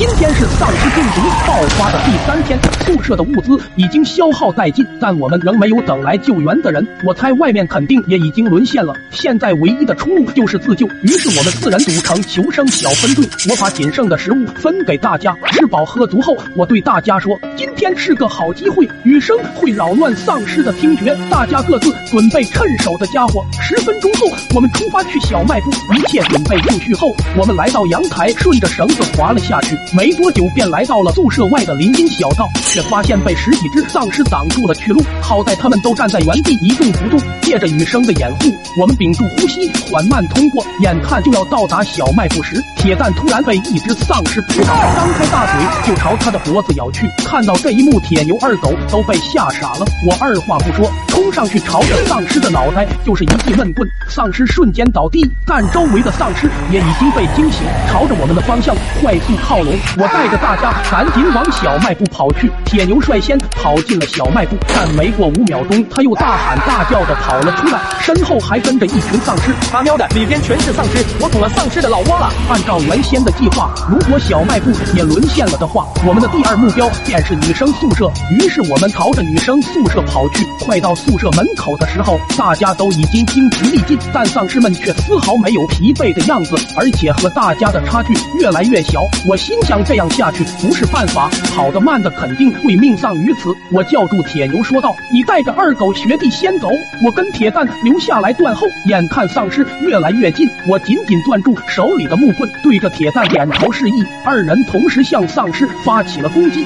今天是丧尸病毒爆发的第三天，宿舍的物资已经消耗殆尽，但我们仍没有等来救援的人。我猜外面肯定也已经沦陷了，现在唯一的出路就是自救。于是我们四人组成求生小分队，我把仅剩的食物分给大家。吃饱喝足后，我对大家说：“今天是个好机会，雨声会扰乱丧尸的听觉，大家各自准备趁手的家伙。”十分钟后，我们出发去小卖部，一切准备就绪后，我们来到阳台，顺着绳子滑了下去。没多久便来到了宿舍外的林荫小道，却发现被十几只丧尸挡住了去路。好在他们都站在原地一动不动，借着雨声的掩护，我们屏住呼吸，缓慢通过。眼看就要到达小卖部时，铁蛋突然被一只丧尸扑倒，张开大嘴就朝他的脖子咬去。看到这一幕，铁牛、二狗都被吓傻了。我二话不说，冲上去朝着丧尸的脑袋就是一记闷棍，丧尸瞬间倒地，但周围的丧尸也已经被惊醒，朝着我们的方向快速靠拢。我带着大家赶紧往小卖部跑去，铁牛率先跑进了小卖部，但没过五秒钟，他又大喊大叫的跑了出来，身后还跟着一群丧尸。他喵的，里边全是丧尸，我捅了丧尸的老窝了！按照原先的计划，如果小卖部也沦陷了的话，我们的第二目标便是女生宿舍。于是我们朝着女生宿舍跑去。快到宿宿舍门口的时候，大家都已经精疲力尽，但丧尸们却丝毫没有疲惫的样子，而且和大家的差距越来越小。我心想。这样下去不是办法，跑得慢的肯定会命丧于此。我叫住铁牛说道：“你带着二狗学弟先走，我跟铁蛋留下来断后。”眼看丧尸越来越近，我紧紧攥住手里的木棍，对着铁蛋点头示意，二人同时向丧尸发起了攻击。